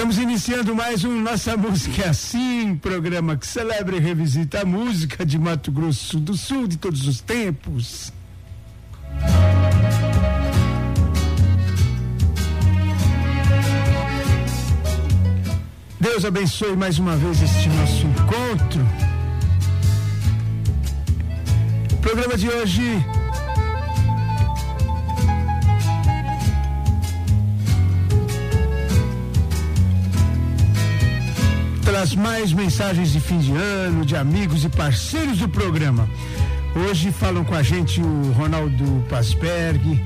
Estamos iniciando mais um Nossa Música é Assim, programa que celebra e revisita a música de Mato Grosso do Sul de todos os tempos. Deus abençoe mais uma vez este nosso encontro. O programa de hoje traz mais mensagens de fim de ano, de amigos e parceiros do programa. Hoje falam com a gente o Ronaldo Pasberg,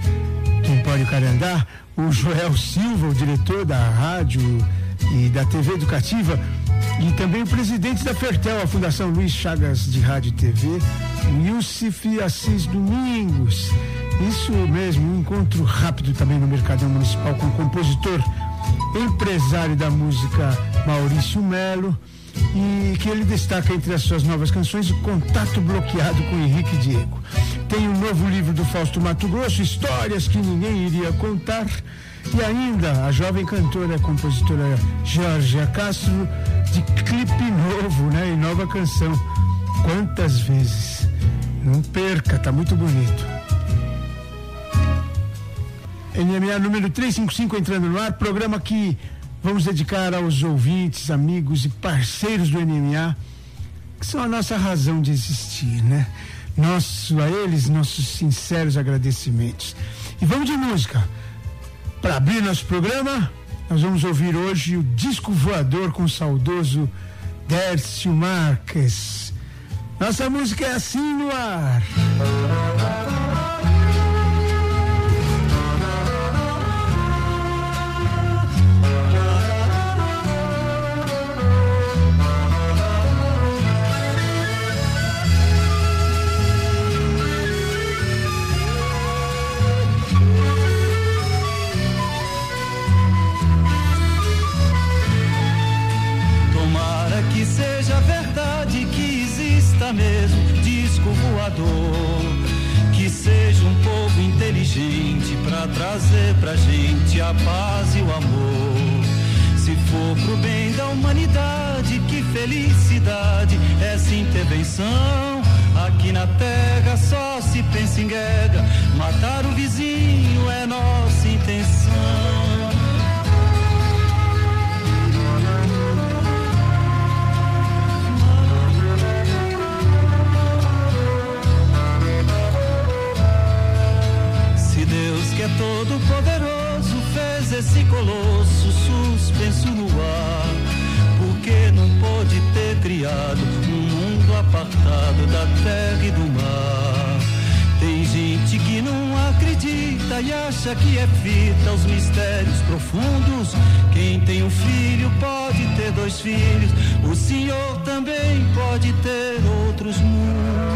do Empório Carandá, o Joel Silva, o diretor da rádio e da TV Educativa, e também o presidente da Fertel, a Fundação Luiz Chagas de Rádio e TV, o Yusuf Assis Domingos. Isso mesmo, um encontro rápido também no Mercadão Municipal com o compositor empresário da música Maurício Melo e que ele destaca entre as suas novas canções o Contato Bloqueado com Henrique Diego. Tem um novo livro do Fausto Mato Grosso, Histórias que Ninguém Iria Contar. E ainda a jovem cantora e compositora Georgia Castro, de clipe novo, né? E nova canção. Quantas vezes? Não perca, tá muito bonito. NMA número 355 entrando no ar, programa que vamos dedicar aos ouvintes, amigos e parceiros do NMA, que são a nossa razão de existir, né? Nosso, a eles, nossos sinceros agradecimentos. E vamos de música. Para abrir nosso programa, nós vamos ouvir hoje o disco voador com o saudoso Dércio Marques. Nossa música é assim no ar. Trazer pra gente a paz e o amor. Se for pro bem da humanidade, que felicidade essa intervenção. Aqui na terra só se pensa em guerra, matar o vizinho é nossa intenção. Acha que é fita os mistérios profundos. Quem tem um filho pode ter dois filhos, o senhor também pode ter outros mundos.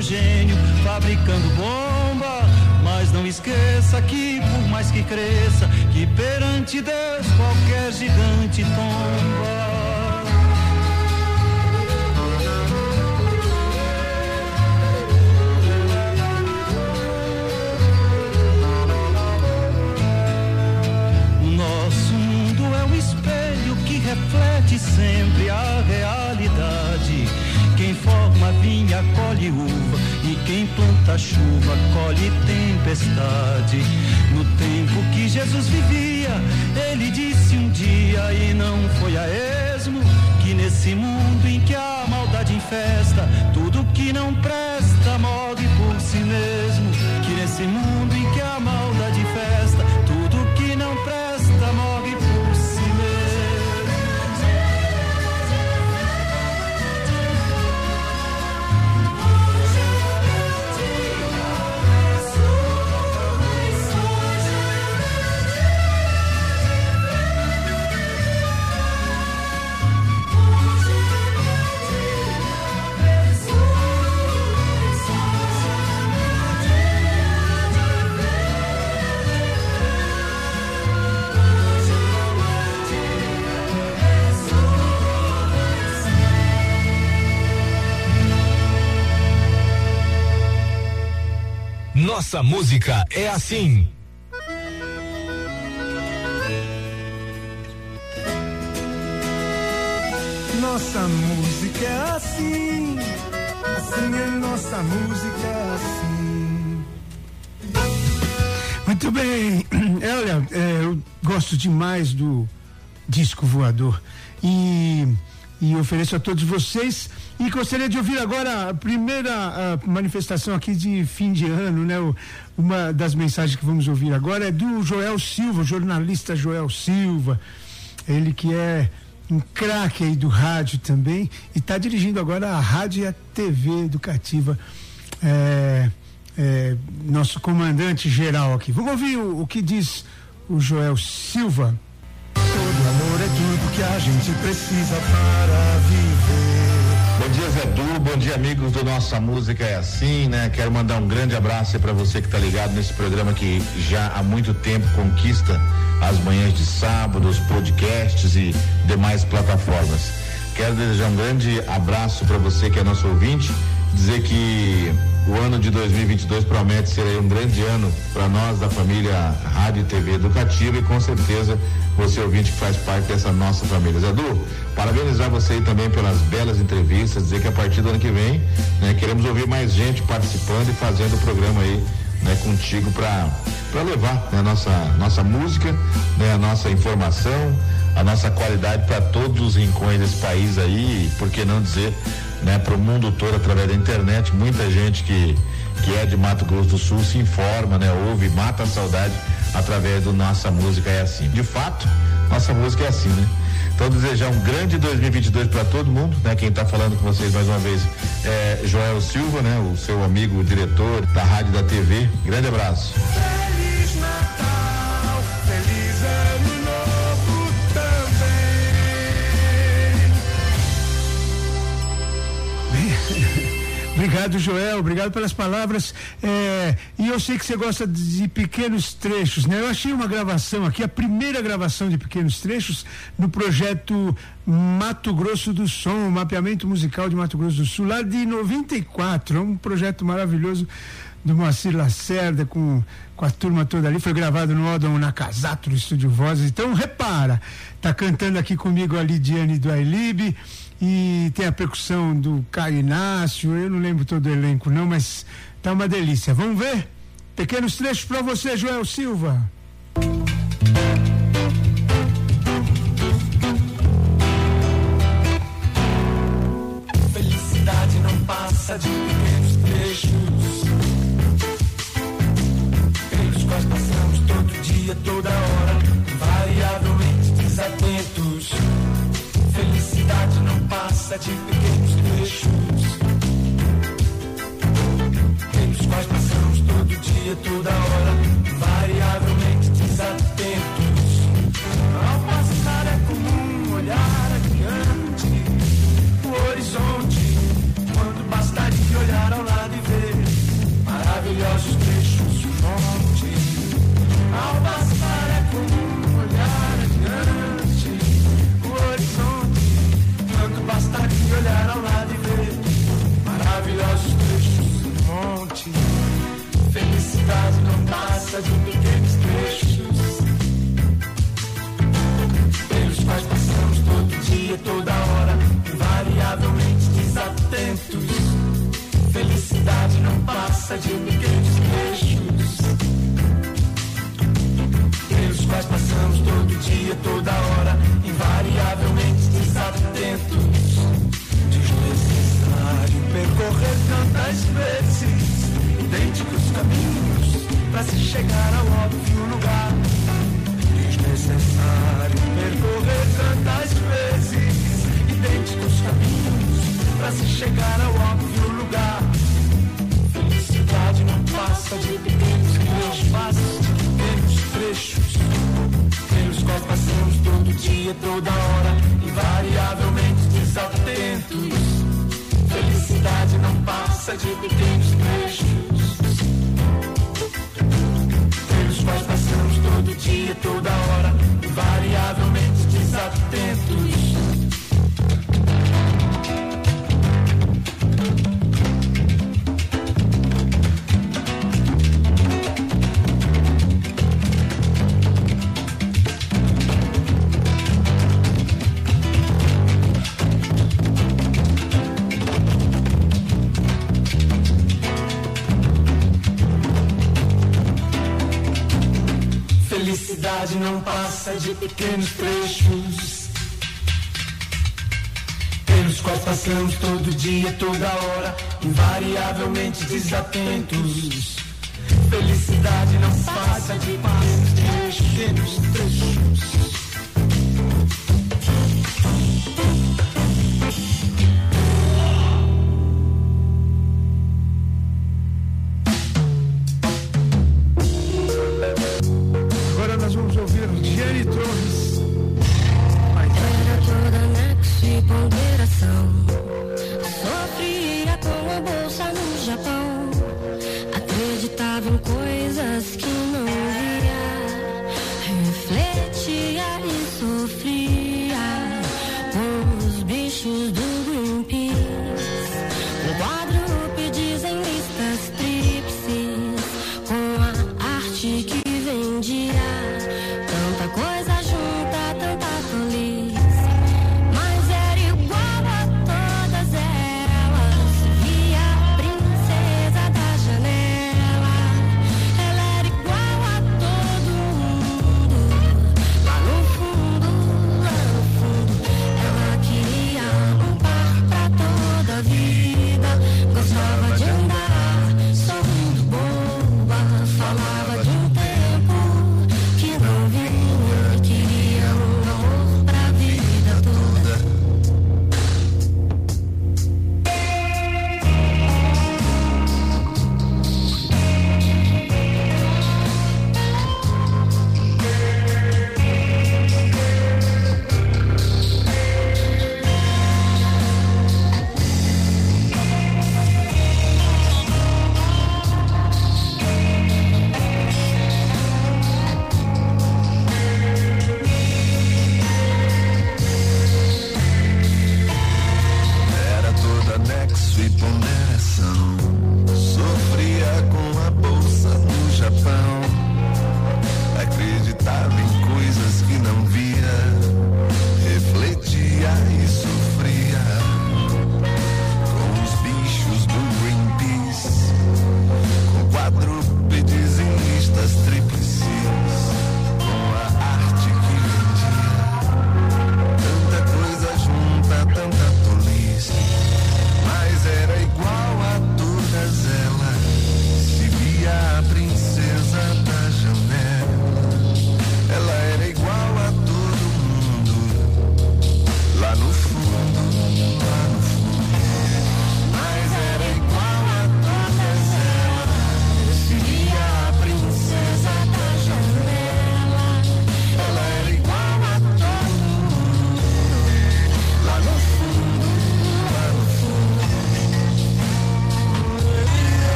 Gênio fabricando bomba. Mas não esqueça que, por mais que cresça, que perante Deus qualquer gigante tomba. O nosso mundo é um espelho que reflete sempre a realidade. colhe uva e quem planta chuva colhe tempestade. No tempo que Jesus vivia, ele disse um dia e não foi a esmo que nesse mundo em que a maldade infesta, tudo que não presta morre por si mesmo. Que nesse mundo Nossa música é assim. Nossa música é assim, assim é nossa música é assim. Muito bem. É, olha, é, eu gosto demais do disco voador e, e ofereço a todos vocês. E gostaria de ouvir agora a primeira a manifestação aqui de fim de ano, né? O, uma das mensagens que vamos ouvir agora é do Joel Silva, jornalista Joel Silva. Ele que é um craque aí do rádio também e está dirigindo agora a rádio e a TV educativa. É, é, nosso comandante geral aqui. Vamos ouvir o, o que diz o Joel Silva. Todo amor é tudo que a gente precisa para Bom dia, amigos do Nossa Música é Assim, né? Quero mandar um grande abraço para você que está ligado nesse programa que já há muito tempo conquista as manhãs de sábado, os podcasts e demais plataformas. Quero desejar um grande abraço para você que é nosso ouvinte, dizer que o ano de 2022 promete ser um grande ano para nós da família Rádio e TV Educativa e com certeza você ouvinte que faz parte dessa nossa família. Zadu, parabenizar você aí também pelas belas entrevistas, dizer que a partir do ano que vem, né, queremos ouvir mais gente participando e fazendo o programa aí, né, contigo para levar né, a nossa nossa música, né, a nossa informação, a nossa qualidade para todos os rincões desse país aí, e por que não dizer, né, para o mundo todo através da internet, muita gente que que é de Mato Grosso do Sul se informa, né, ouve, mata a saudade através do nossa música é assim. De fato, nossa música é assim, né? Então desejar um grande 2022 para todo mundo, né? Quem está falando com vocês mais uma vez é Joel Silva, né? O seu amigo o diretor da rádio da TV. Grande abraço. Obrigado, Joel. Obrigado pelas palavras. É, e eu sei que você gosta de pequenos trechos, né? Eu achei uma gravação aqui, a primeira gravação de pequenos trechos no projeto Mato Grosso do Som, o mapeamento musical de Mato Grosso do Sul, lá de 94. É um projeto maravilhoso do Moacir Lacerda com, com a turma toda ali. Foi gravado no Odom Nakazato, no Estúdio Vozes. Então, repara, tá cantando aqui comigo a Lidiane do Ailib e tem a percussão do Caio Inácio, eu não lembro todo o elenco não, mas tá uma delícia. Vamos ver? Pequenos trechos para você, Joel Silva. Felicidade não passa de pequenos trechos pelos quais passamos todo dia, toda hora, invariavelmente desatentos. Felicidade passa de pequenos trechos. Pelos quais passamos todo dia, toda hora, invariavelmente desatentos. Desnecessário percorrer tantas vezes idênticos caminhos para se chegar ao óbvio lugar. Desnecessário percorrer tantas vezes idênticos caminhos para se chegar ao óbvio lugar. Felicidade não passa de pequenos passos, de pequenos trechos, pelos quais passamos todo dia, toda hora, invariavelmente desatentos. Felicidade não passa de pequenos toda hora, não passa de pequenos trechos. Pelos quais passamos todo dia, toda hora Invariavelmente desatentos. Felicidade não passa de pequenos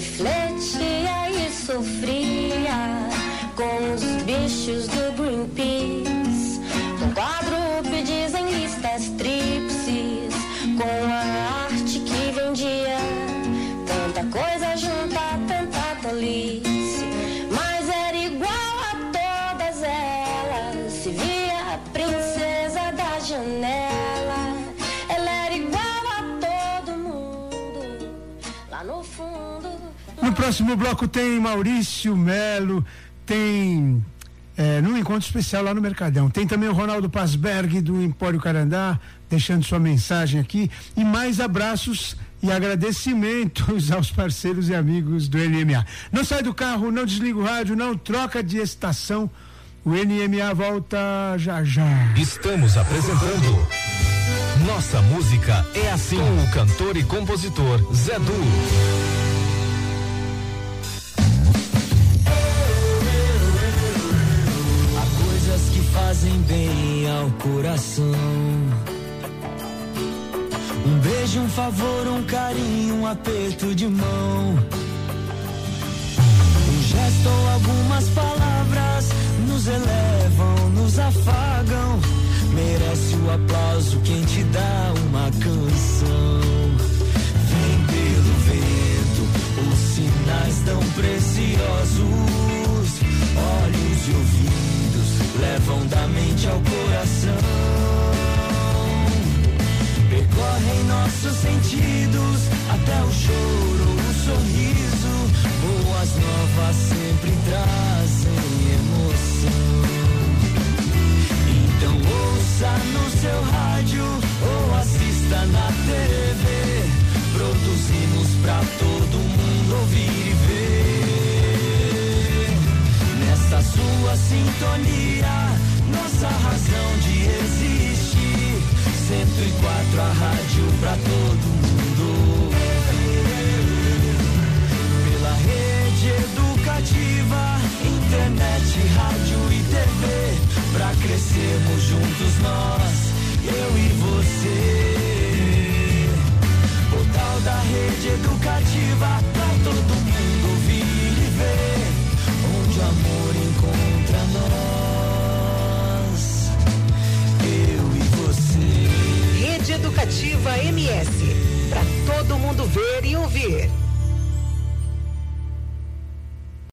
Refletia e sofria com os bichos do Greenpeace, próximo bloco tem Maurício Melo, tem é, num encontro especial lá no Mercadão. Tem também o Ronaldo Pasberg do Empório Carandá, deixando sua mensagem aqui. E mais abraços e agradecimentos aos parceiros e amigos do NMA. Não sai do carro, não desliga o rádio, não troca de estação. O NMA volta já já. Estamos apresentando Nossa Música é Assim com o cantor e compositor Zé Du. Fazem bem ao coração. Um beijo, um favor, um carinho, um aperto de mão. Um gesto ou algumas palavras nos elevam, nos afagam. Merece o aplauso quem te dá uma canção. Vem pelo vento, os sinais tão preciosos. Olhos e ouvidos levam da mente ao coração. Percorrem nossos sentidos até o choro, o sorriso. Boas novas sempre trazem emoção. Então ouça no seu rádio ou assista na TV. Produzimos pra todo mundo ouvir sua sintonia, nossa razão de existir. 104 a rádio pra todo mundo